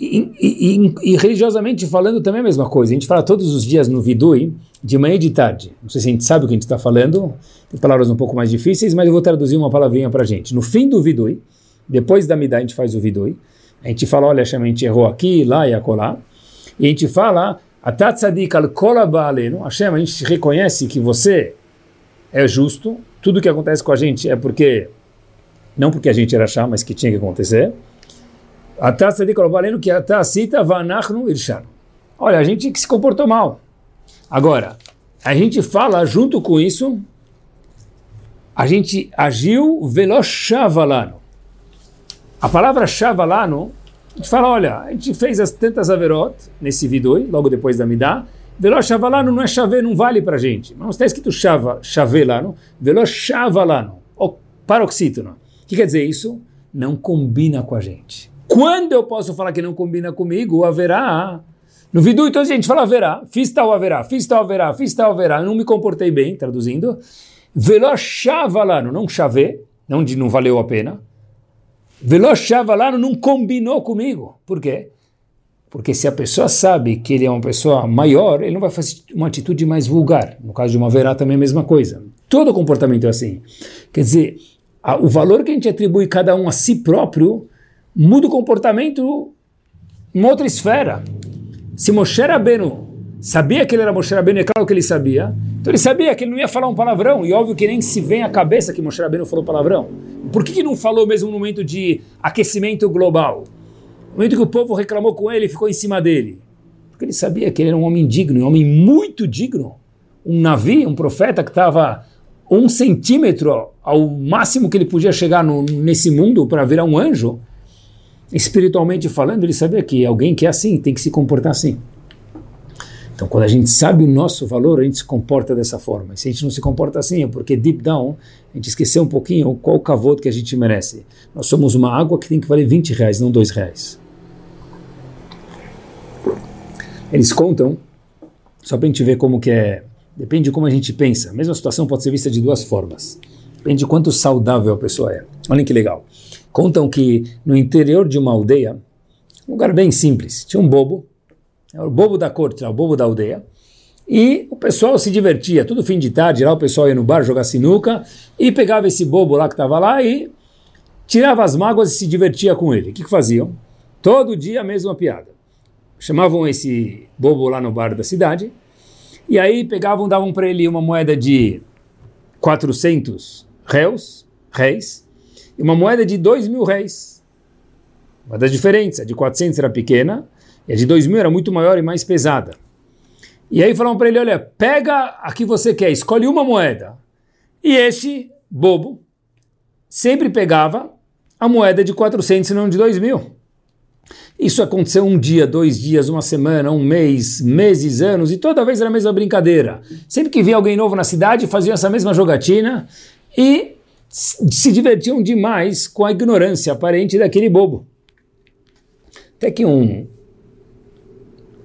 Speaker 2: E, e, e, e, religiosamente falando também é a mesma coisa. A gente fala todos os dias no Vidui, de manhã e de tarde. Não sei se a gente sabe o que a gente está falando, tem palavras um pouco mais difíceis, mas eu vou traduzir uma palavrinha para a gente. No fim do Vidui, depois da Midah a gente faz o Vidui, a gente fala, olha, a gente errou aqui, lá e acolá, e a gente fala, Atatzadik al kolabaalenu, Hashem, a gente reconhece que você é justo, tudo que acontece com a gente é porque, não porque a gente era chá, mas que tinha que acontecer, que vanachnu irshanu. Olha, a gente que se comportou mal. Agora, a gente fala junto com isso, a gente agiu veloshavalano. A palavra shavalano, a gente fala, olha, a gente fez as tantas averot nesse vidoi, logo depois da midá, veloshavalano não é chave, não vale para gente. Não está escrito chava, chavelano, veloshavalano, o paroxítono. O que quer dizer isso? Não combina com a gente. Quando eu posso falar que não combina comigo, haverá. No vidu, então a gente fala haverá, fiz tal haverá, fiz tal haverá, fiz tal haverá, não me comportei bem, traduzindo. Velochavalano, não chave, não de não valeu a pena. Velochavalano não combinou comigo. Por quê? Porque se a pessoa sabe que ele é uma pessoa maior, ele não vai fazer uma atitude mais vulgar. No caso de uma verá também é a mesma coisa. Todo comportamento é assim. Quer dizer, a, o valor que a gente atribui cada um a si próprio muda o comportamento em outra esfera. Se Moshe Rabbeinu sabia que ele era Moshe Rabbeinu, é claro que ele sabia, então ele sabia que ele não ia falar um palavrão, e óbvio que nem se vem à cabeça que Moshe Rabbeinu falou palavrão. Por que, que não falou mesmo no momento de aquecimento global? No momento que o povo reclamou com ele, ficou em cima dele. Porque ele sabia que ele era um homem digno, um homem muito digno. Um navio, um profeta que estava um centímetro ao máximo que ele podia chegar no, nesse mundo para virar um anjo espiritualmente falando, ele sabia que alguém que é assim tem que se comportar assim. Então, quando a gente sabe o nosso valor, a gente se comporta dessa forma. E se a gente não se comporta assim, é porque deep down, a gente esqueceu um pouquinho qual o cavoto que a gente merece. Nós somos uma água que tem que valer 20 reais, não 2 reais. Eles contam, só para a gente ver como que é, depende de como a gente pensa. A mesma situação pode ser vista de duas formas. Depende de quanto saudável a pessoa é. Olhem que legal. Contam que no interior de uma aldeia, um lugar bem simples, tinha um bobo, o bobo da corte, o bobo da aldeia, e o pessoal se divertia. Todo fim de tarde lá o pessoal ia no bar jogar sinuca e pegava esse bobo lá que estava lá e tirava as mágoas e se divertia com ele. O que, que faziam? Todo dia a mesma piada. Chamavam esse bobo lá no bar da cidade e aí pegavam, davam para ele uma moeda de 400 réus, reis, e uma moeda de 2 mil réis. Uma das diferenças, a de 400 era pequena, e a de 2 mil era muito maior e mais pesada. E aí falaram para ele, olha, pega a que você quer, escolhe uma moeda. E esse bobo sempre pegava a moeda de 400 e não de 2 mil. Isso aconteceu um dia, dois dias, uma semana, um mês, meses, anos, e toda vez era a mesma brincadeira. Sempre que via alguém novo na cidade, faziam essa mesma jogatina e se divertiam demais com a ignorância aparente daquele bobo. Até que um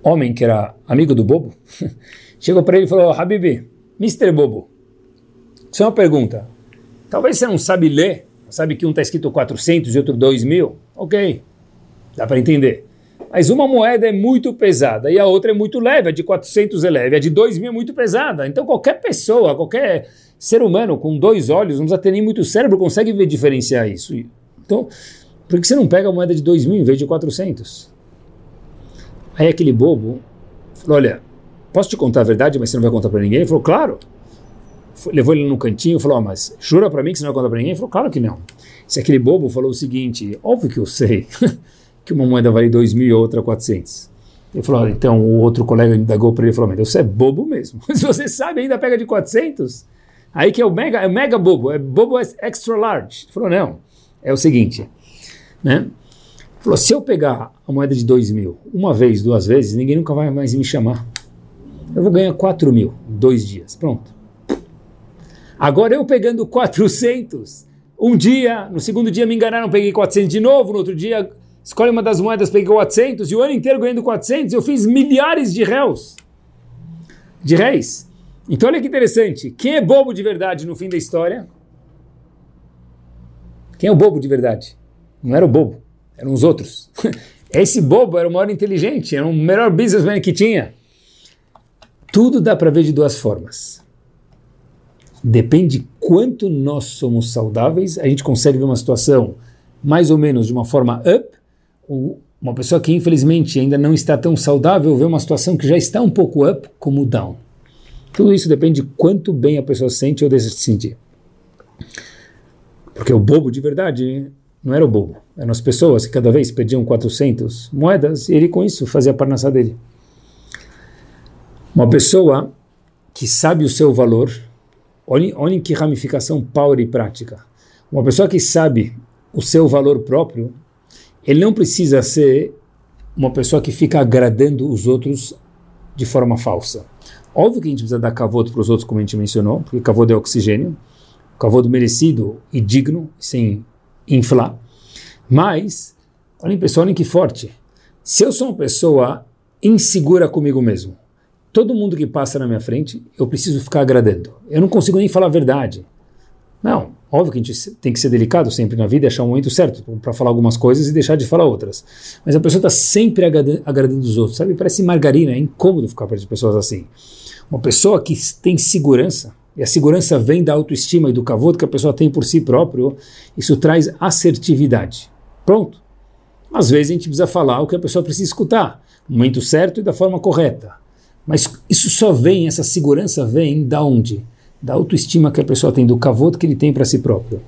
Speaker 2: homem que era amigo do bobo [LAUGHS] chegou para ele e falou: Habibi, Mr. Bobo, é uma pergunta. Talvez você não sabe ler, sabe que um está escrito 400 e outro 2 mil. Ok, dá para entender. Mas uma moeda é muito pesada e a outra é muito leve, a de 400 é leve, a de 2 mil é muito pesada. Então qualquer pessoa, qualquer ser humano com dois olhos, não precisa ter nem muito cérebro, consegue ver diferenciar isso. Então, por que você não pega a moeda de 2 mil em vez de 400? Aí aquele bobo falou, olha, posso te contar a verdade, mas você não vai contar para ninguém? Ele falou, claro. Levou ele no cantinho e falou, oh, mas jura para mim que você não vai contar para ninguém? Ele falou, claro que não. Se aquele bobo falou o seguinte, óbvio que eu sei [LAUGHS] que uma moeda vale 2 mil e outra 400. Ele falou, então o outro colega indagou para ele e falou, mas você é bobo mesmo. [LAUGHS] Se você sabe, ainda pega de 400? Aí que é o mega, é o mega bobo, é bobo extra large. Ele falou, não, é o seguinte, né? Falou, se eu pegar a moeda de 2 mil uma vez, duas vezes, ninguém nunca vai mais me chamar. Eu vou ganhar 4 mil em dois dias, pronto. Agora eu pegando 400, um dia, no segundo dia me enganaram, peguei 400 de novo, no outro dia escolhe uma das moedas, peguei 400, e o ano inteiro ganhando 400, eu fiz milhares de réus, de réis. Então olha que interessante. Quem é bobo de verdade no fim da história? Quem é o bobo de verdade? Não era o bobo, eram os outros. [LAUGHS] Esse bobo era o maior inteligente, era o melhor businessman que tinha. Tudo dá para ver de duas formas. Depende quanto nós somos saudáveis, a gente consegue ver uma situação mais ou menos de uma forma up, ou uma pessoa que infelizmente ainda não está tão saudável vê uma situação que já está um pouco up como down. Tudo isso depende de quanto bem a pessoa sente ou deixa de sentir. Porque o bobo de verdade não era o bobo, eram as pessoas que cada vez pediam 400 moedas e ele com isso fazia a parnaça dele. Uma pessoa que sabe o seu valor, olhem, olhem que ramificação power e prática. Uma pessoa que sabe o seu valor próprio, ele não precisa ser uma pessoa que fica agradando os outros de forma falsa. Óbvio que a gente precisa dar cavoto para os outros, como a gente mencionou, porque cavoto é oxigênio, cavoto merecido e digno, sem inflar. Mas, olhem pessoal, olhem que forte. Se eu sou uma pessoa insegura comigo mesmo, todo mundo que passa na minha frente, eu preciso ficar agradando. Eu não consigo nem falar a verdade. Não, óbvio que a gente tem que ser delicado sempre na vida e achar o um momento certo para falar algumas coisas e deixar de falar outras. Mas a pessoa está sempre agradando os outros, sabe? Parece margarina, é incômodo ficar perto de pessoas assim. Uma pessoa que tem segurança, e a segurança vem da autoestima e do cavoto que a pessoa tem por si próprio, isso traz assertividade. Pronto. Às vezes a gente precisa falar o que a pessoa precisa escutar, no momento certo e da forma correta. Mas isso só vem, essa segurança vem da onde? Da autoestima que a pessoa tem, do cavoto que ele tem para si próprio.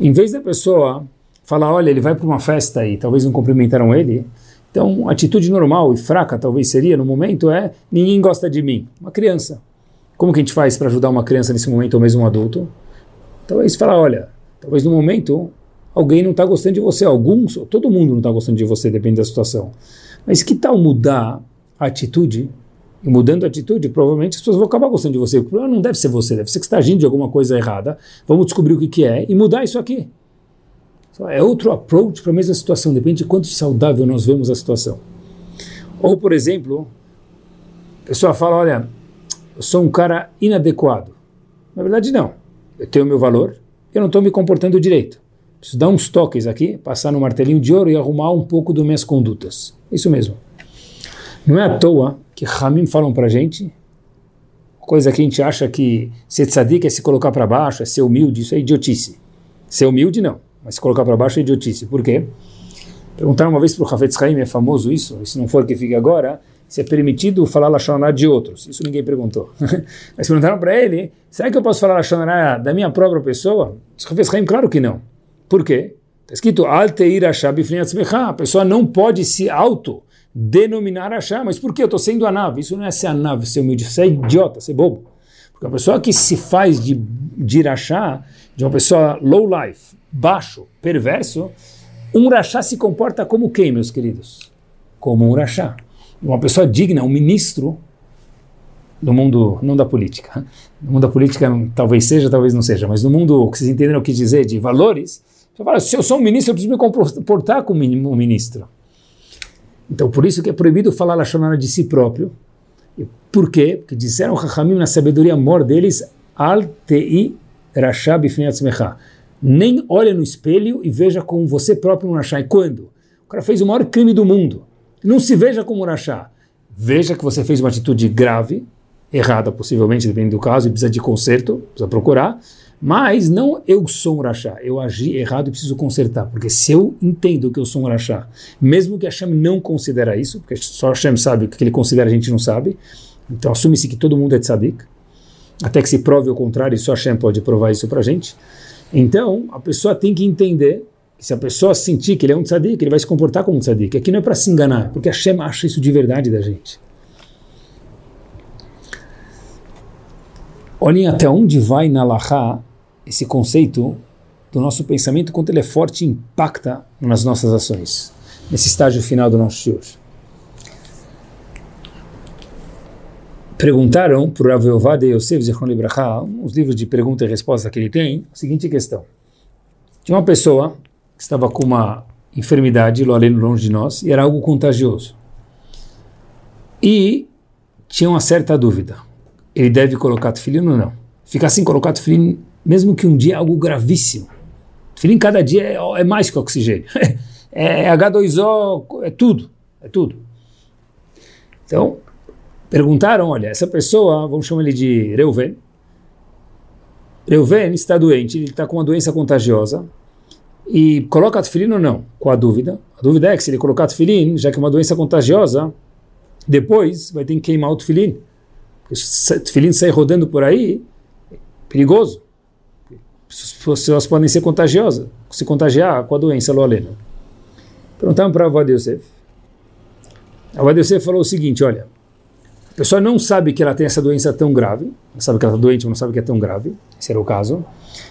Speaker 2: Em vez da pessoa falar, olha, ele vai para uma festa e talvez não cumprimentaram ele, então, atitude normal e fraca, talvez seria no momento, é ninguém gosta de mim. Uma criança. Como que a gente faz para ajudar uma criança nesse momento ou mesmo um adulto? Talvez falar, olha, talvez no momento alguém não está gostando de você, alguns, todo mundo não está gostando de você, depende da situação. Mas que tal mudar a atitude? E mudando a atitude, provavelmente as pessoas vão acabar gostando de você. O problema não deve ser você, deve ser que está agindo de alguma coisa errada. Vamos descobrir o que, que é e mudar isso aqui. É outro approach para a mesma situação, depende de quanto saudável nós vemos a situação. Ou, por exemplo, a pessoa fala: Olha, eu sou um cara inadequado. Na verdade, não. Eu tenho meu valor, eu não estou me comportando direito. Preciso dar uns toques aqui, passar no martelinho de ouro e arrumar um pouco das minhas condutas. Isso mesmo. Não é à toa que Ramim falam para a gente, coisa que a gente acha que ser tzadik é se colocar para baixo, é ser humilde, isso é idiotice. Ser humilde, não. Mas se colocar para baixo é idiotice. Por quê? Perguntaram uma vez para o Hafetz Haim, é famoso isso, se não for que fique agora, se é permitido falar Lashonará de outros. Isso ninguém perguntou. [LAUGHS] Mas perguntaram para ele, será que eu posso falar Lashonará da minha própria pessoa? Claro que não. Por quê? Está escrito, a pessoa não pode se auto denominar Ashab. Mas por quê? Eu estou sendo a nave. Isso não é ser a nave, ser humilde, ser idiota, ser bobo. Porque a pessoa que se faz de, de Irachá, de uma pessoa low life, baixo, perverso, Um rachá se comporta como quem, meus queridos? Como um rachá. Uma pessoa digna, um ministro no mundo, não da política. No mundo da política talvez seja, talvez não seja, mas no mundo que vocês entenderam o que dizer de valores, você fala, se eu sou um ministro, eu preciso me comportar como um ministro. Então, por isso que é proibido falar Lashonara de si próprio. Por quê? Porque disseram Chachamim na sabedoria mor deles, Al tei rasha bifneatzmecha. Nem olha no espelho e veja como você próprio um rachá. E quando? O cara fez o maior crime do mundo. Não se veja como um rachá. Veja que você fez uma atitude grave, errada possivelmente, dependendo do caso, e precisa de conserto, precisa procurar. Mas não eu sou um rachá, eu agi errado e preciso consertar. Porque se eu entendo que eu sou um rachá, mesmo que Hashem não considera isso, porque só Hashem sabe o que ele considera, a gente não sabe, então assume-se que todo mundo é tzadik, até que se prove o contrário, e só Hashem pode provar isso para a gente. Então, a pessoa tem que entender se a pessoa sentir que ele é um tzadik, ele vai se comportar como um tzadik. Aqui não é para se enganar, porque Hashem acha isso de verdade da gente. Olhem até onde vai na Lahá esse conceito do nosso pensamento, quanto ele é forte e impacta nas nossas ações, nesse estágio final do nosso shiur. Perguntaram para o Rav Yovade Yosef Zichron Libraha, uns livros de pergunta e resposta que ele tem, a seguinte questão. Tinha uma pessoa que estava com uma enfermidade, longe de nós, e era algo contagioso. E tinha uma certa dúvida. Ele deve colocar tefilin ou não? Ficar sem colocar tefilin mesmo que um dia é algo gravíssimo. Tefilim cada dia é, é mais que oxigênio. [LAUGHS] é H2O, é tudo, é tudo. Então, perguntaram, olha, essa pessoa, vamos chamar ele de Reuven, Reuven está doente, ele está com uma doença contagiosa, e coloca tefilim ou não? Com a dúvida. A dúvida é que se ele colocar tefilim, já que é uma doença contagiosa, depois vai ter que queimar o tefilim. Se tefilim sair rodando por aí, perigoso as pessoas podem ser contagiosas, se contagiar com a doença loalena. Perguntaram para a Yosef. A Yosef falou o seguinte, olha, a pessoa não sabe que ela tem essa doença tão grave, ela sabe que ela está doente, mas não sabe que é tão grave, esse era o caso.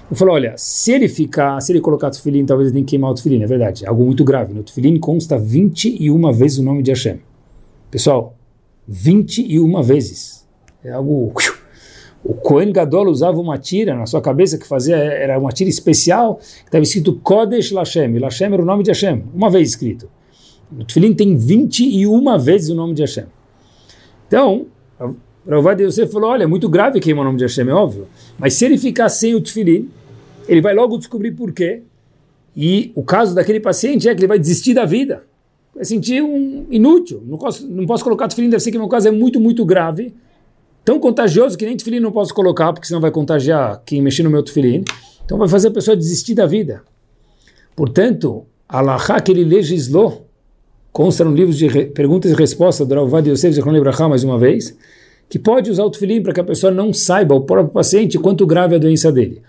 Speaker 2: Ele falou, olha, se ele ficar, se ele colocar tefilim, talvez ele tenha que queimar o tefilim, é verdade, é algo muito grave. No tefilim consta 21 vezes o nome de Hashem. Pessoal, 21 vezes. É algo o Cohen Gadol usava uma tira na sua cabeça que fazia era uma tira especial que estava escrito Kodesh Lashem. E Lashem era o nome de Hashem, uma vez escrito. O Tefilin tem 21 vezes o nome de Hashem. Então, Ravad Yosef falou, olha, é muito grave queimar o nome de Hashem, é óbvio. Mas se ele ficar sem o Tefilin, ele vai logo descobrir por quê. E o caso daquele paciente é que ele vai desistir da vida. Vai sentir um inútil. Não posso, não posso colocar Tefilin, deve ser que meu caso é muito, muito grave tão contagioso que nem tefilim não posso colocar, porque senão vai contagiar quem mexer no meu tefilim. Então vai fazer a pessoa desistir da vida. Portanto, Allah que ele legislou, consta no livro de perguntas e respostas do Ravad Yosef Zichron Lebrachá, mais uma vez, que pode usar o tefilim para que a pessoa não saiba, o próprio paciente, quanto grave é a doença dele.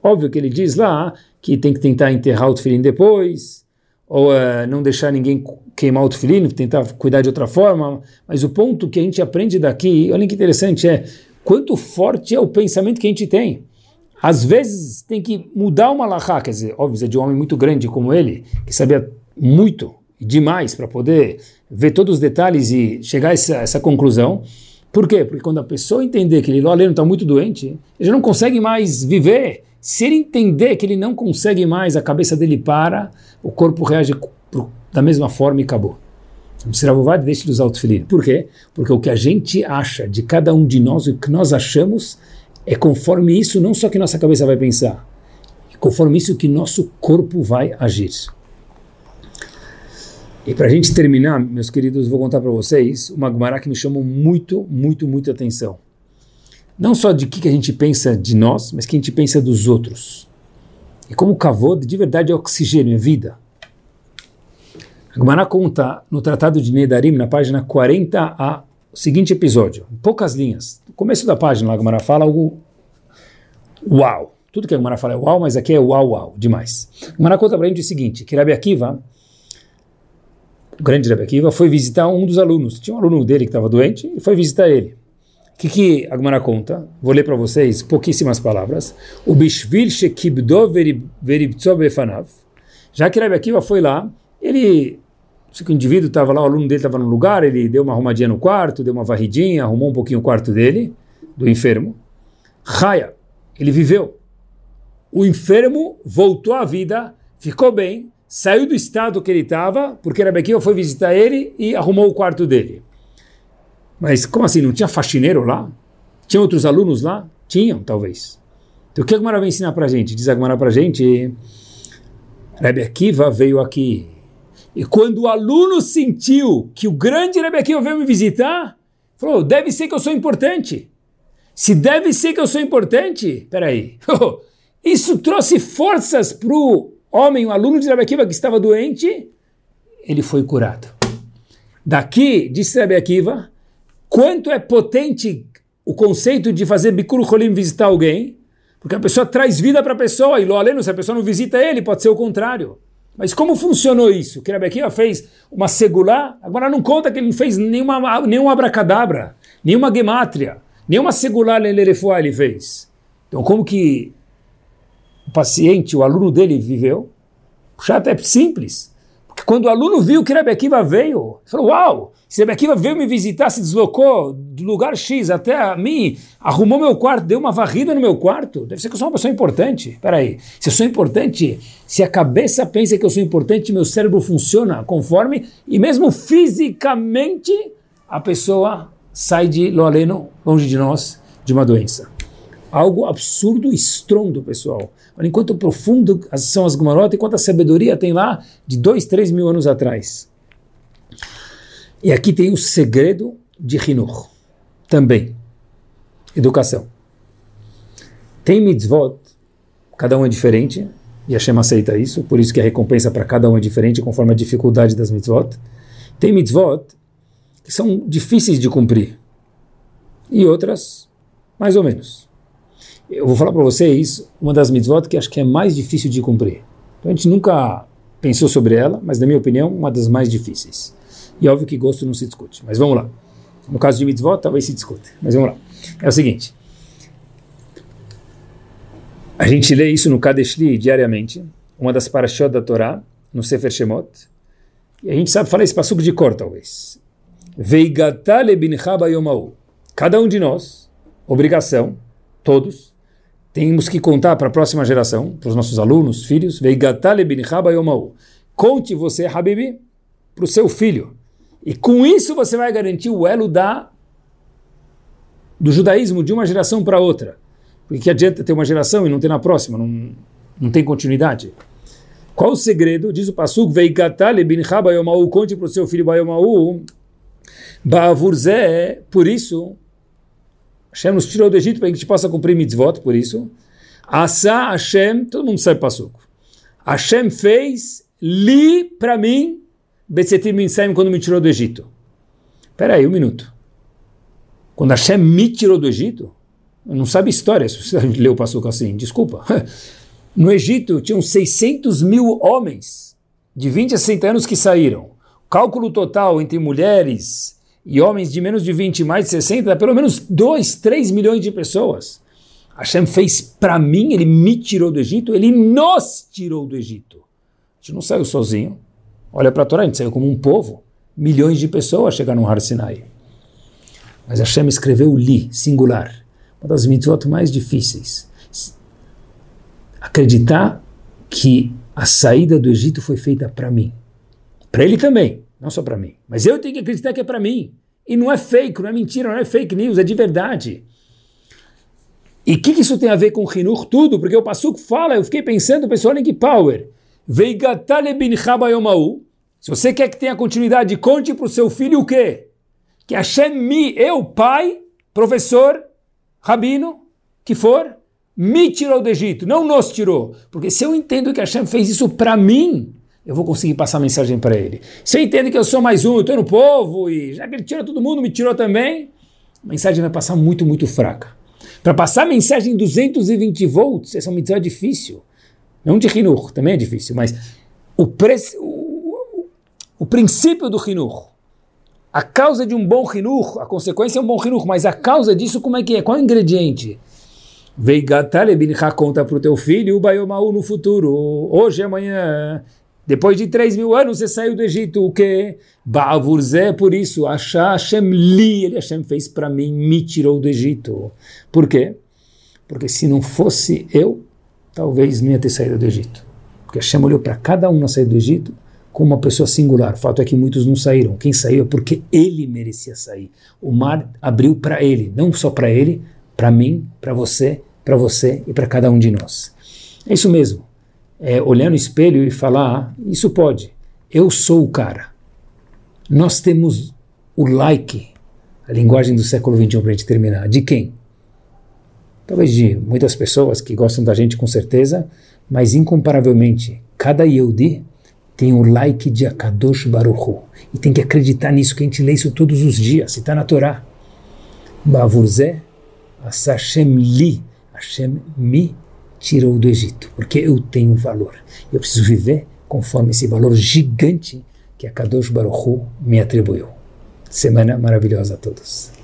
Speaker 2: Óbvio que ele diz lá que tem que tentar enterrar o tefilim depois, ou uh, não deixar ninguém queimar o tefilin, tentar cuidar de outra forma, mas o ponto que a gente aprende daqui, olha que interessante, é quanto forte é o pensamento que a gente tem. Às vezes tem que mudar uma lahá, quer dizer, óbvio, é de um homem muito grande como ele, que sabia muito, demais, para poder ver todos os detalhes e chegar a essa, essa conclusão. Por quê? Porque quando a pessoa entender que ele não está muito doente, ele já não consegue mais viver. Se ele entender que ele não consegue mais, a cabeça dele para, o corpo reage da mesma forma e acabou. Sravovad deixa de usar o tefilim. Por quê? Porque o que a gente acha de cada um de nós, o que nós achamos, é conforme isso, não só que nossa cabeça vai pensar, é conforme isso que nosso corpo vai agir. E para a gente terminar, meus queridos, vou contar para vocês uma Gemara que me chamou muito, muito, muito atenção. Não só de que a gente pensa de nós, mas que a gente pensa dos outros. E como o kavod de verdade é oxigênio, é vida. A Gemara conta no Tratado de Nedarim, na página 40, a, o seguinte episódio, em poucas linhas. No começo da página, a Gemara fala algo uau. Tudo que a Gemara fala é uau, mas aqui é uau, uau, demais. A Gemara conta para a gente o seguinte, que Rabi Akiva, o grande Rabi Akiva, foi visitar um dos alunos. Tinha um aluno dele que estava doente e foi visitar ele. O que, que a Gemara conta? Vou ler para vocês pouquíssimas palavras. O Bishvil Shekibdo Veribtso Já que Rebbe Akiva foi lá, ele, se o indivíduo estava lá, o aluno dele estava no lugar, ele deu uma arrumadinha no quarto, deu uma varridinha, arrumou um pouquinho o quarto dele, do enfermo. Raya, ele viveu. O enfermo voltou à vida, ficou bem, saiu do estado que ele estava, porque Rebbe Akiva foi visitar ele e arrumou o quarto dele. Mas como assim? Não tinha faxineiro lá? Tinha outros alunos lá? Tinham, talvez. Então o que a Gemara vai ensinar para a gente? Diz a Gemara para gente, Rebbe Akiva veio aqui. E quando o aluno sentiu que o grande Rebbe Akiva veio me visitar, falou, deve ser que eu sou importante. Se deve ser que eu sou importante, peraí. [LAUGHS] Isso trouxe forças para o homem, o aluno de Rebbe Akiva que estava doente, ele foi curado. Daqui, disse Rebbe Akiva, quanto é potente o conceito de fazer Bikur Cholim visitar alguém, porque a pessoa traz vida para a pessoa, e lo aleno, se a pessoa não visita ele, pode ser o contrário. Mas como funcionou isso? Que Rebequia fez uma segulá, agora não conta que ele não fez nenhuma, nenhum abracadabra, nenhuma gemátria, nenhuma segulá ele fez. Então como que o paciente, o aluno dele viveu? O chato é simples. Porque quando o aluno viu que Rebequiva veio, ele falou, uau, se Rebbe Akiva veio me visitar, se deslocou do lugar X até a mim, arrumou meu quarto, deu uma varrida no meu quarto, deve ser que eu sou uma pessoa importante. Espera aí, se eu sou importante, se a cabeça pensa que eu sou importante, meu cérebro funciona conforme, e mesmo fisicamente, a pessoa sai de Loaleno, longe de nós, de uma doença. Algo absurdo e estrondo, pessoal. Olha, enquanto profundo são as Gumarot, enquanto a sabedoria tem lá de dois, três mil anos atrás. E aqui tem o segredo de Hinur, também. Educação. Tem mitzvot, cada um é diferente, e a Shem aceita isso, por isso que a recompensa para cada um é diferente, conforme a dificuldade das mitzvot. Tem mitzvot que são difíceis de cumprir, e outras, mais ou menos. Eu vou falar para vocês uma das mitzvot que acho que é mais difícil de cumprir. Então a gente nunca pensou sobre ela, mas na minha opinião, uma das mais difíceis. E óbvio que gosto não se discute. Mas vamos lá. No caso de mitzvot, talvez se discute. Mas vamos lá. É o seguinte. A gente lê isso no Kadeshli diariamente, uma das parashot da Torá, no Sefer Shemot. E a gente sabe falar esse passuco de cor, talvez. Veigatale bincha bayomau. Cada um de nós, obrigação, todos, temos que contar para a próxima geração, para os nossos alunos, filhos. Conte você, Habibi, para o seu filho e com isso você vai garantir o elo da do judaísmo de uma geração para outra. Porque que adianta ter uma geração e não ter na próxima, não, não tem continuidade. Qual o segredo? Diz o Bayomau, conte para o seu filho Bayomau, por isso, Hashem nos tirou do Egito para que a gente possa cumprir mitzvot, por isso. Asa Hashem, todo mundo sabe Pasuk. Hashem fez li para mim Betzetim Minsayim quando me tirou do Egito. Espera aí, um minuto. Quando Hashem me tirou do Egito, não sabe história se você [LAUGHS] leu o Passuco assim, desculpa. [LAUGHS] No Egito tinham 600 mil homens de 20 a 60 anos que saíram. Cálculo total entre mulheres e homens de menos de 20 mais de 60 é pelo menos 2, 3 milhões de pessoas. Hashem fez para mim, ele me tirou do Egito, ele nos tirou do Egito. A gente não saiu sozinho. Olha para a Torá, a gente saiu como um povo. Milhões de pessoas chegaram no Har Sinai. Mas Hashem escreveu li, singular. Uma das mitzvot mais difíceis. Acreditar que a saída do Egito foi feita para mim. Para ele também, não só para mim. Mas eu tenho que acreditar que é para mim. E não é fake, não é mentira, não é fake news, é de verdade. E o que, que, isso tem a ver com Hinur? Tudo, porque o Passuco fala, eu fiquei pensando, pessoal, em que power. Se você quer que tenha continuidade, conte para o seu filho o quê? Que Hashem me, eu, pai, professor, rabino, que for, me tirou do Egito, não nos tirou. Porque se eu entendo que Hashem fez isso para mim, eu vou conseguir passar a mensagem para ele. Se eu entendo que eu sou mais um, eu estou no povo, e já que ele tira todo mundo, me tirou também, a mensagem vai passar muito, muito fraca. Para passar a mensagem em 220 volts, essa é mensagem difícil. Não de Hinur, também é difícil, mas o, o, o princípio do Hinur, a causa de um bom Hinur, a consequência é um bom Hinur, mas a causa disso como é que é? Qual é o ingrediente? Veigatale bincha conta para o teu filho o Bayomaú no futuro, hoje e amanhã, Depois de 3 mil anos você saiu do Egito, o que? Ba'avurzé, por isso, Achá Hashem li, ele Hashem fez para mim, me tirou do Egito. Por quê? Porque se não fosse eu, talvez não ia ter saído do Egito. Porque Hashem olhou para cada um na saída do Egito como uma pessoa singular. O fato é que muitos não saíram. Quem saiu é porque ele merecia sair. O mar abriu para ele, não só para ele, para mim, para você, para você e para cada um de nós. É isso mesmo. É olhar no espelho e falar: ah, isso pode. Eu sou o cara. Nós temos o like, a linguagem do século XXI para a gente terminar. De quem? Talvez de muitas pessoas que gostam da gente com certeza, mas incomparavelmente, cada Yehudi tem o like de Akadosh Baruchu. E tem que acreditar nisso, que a gente lê isso todos os dias, se está na Torá. Bavurzé, Hashem li, Hashem me tirou do Egito, porque eu tenho valor. Eu preciso viver conforme esse valor gigante que a Kadosh Baruchu me atribuiu. Semana maravilhosa a todos.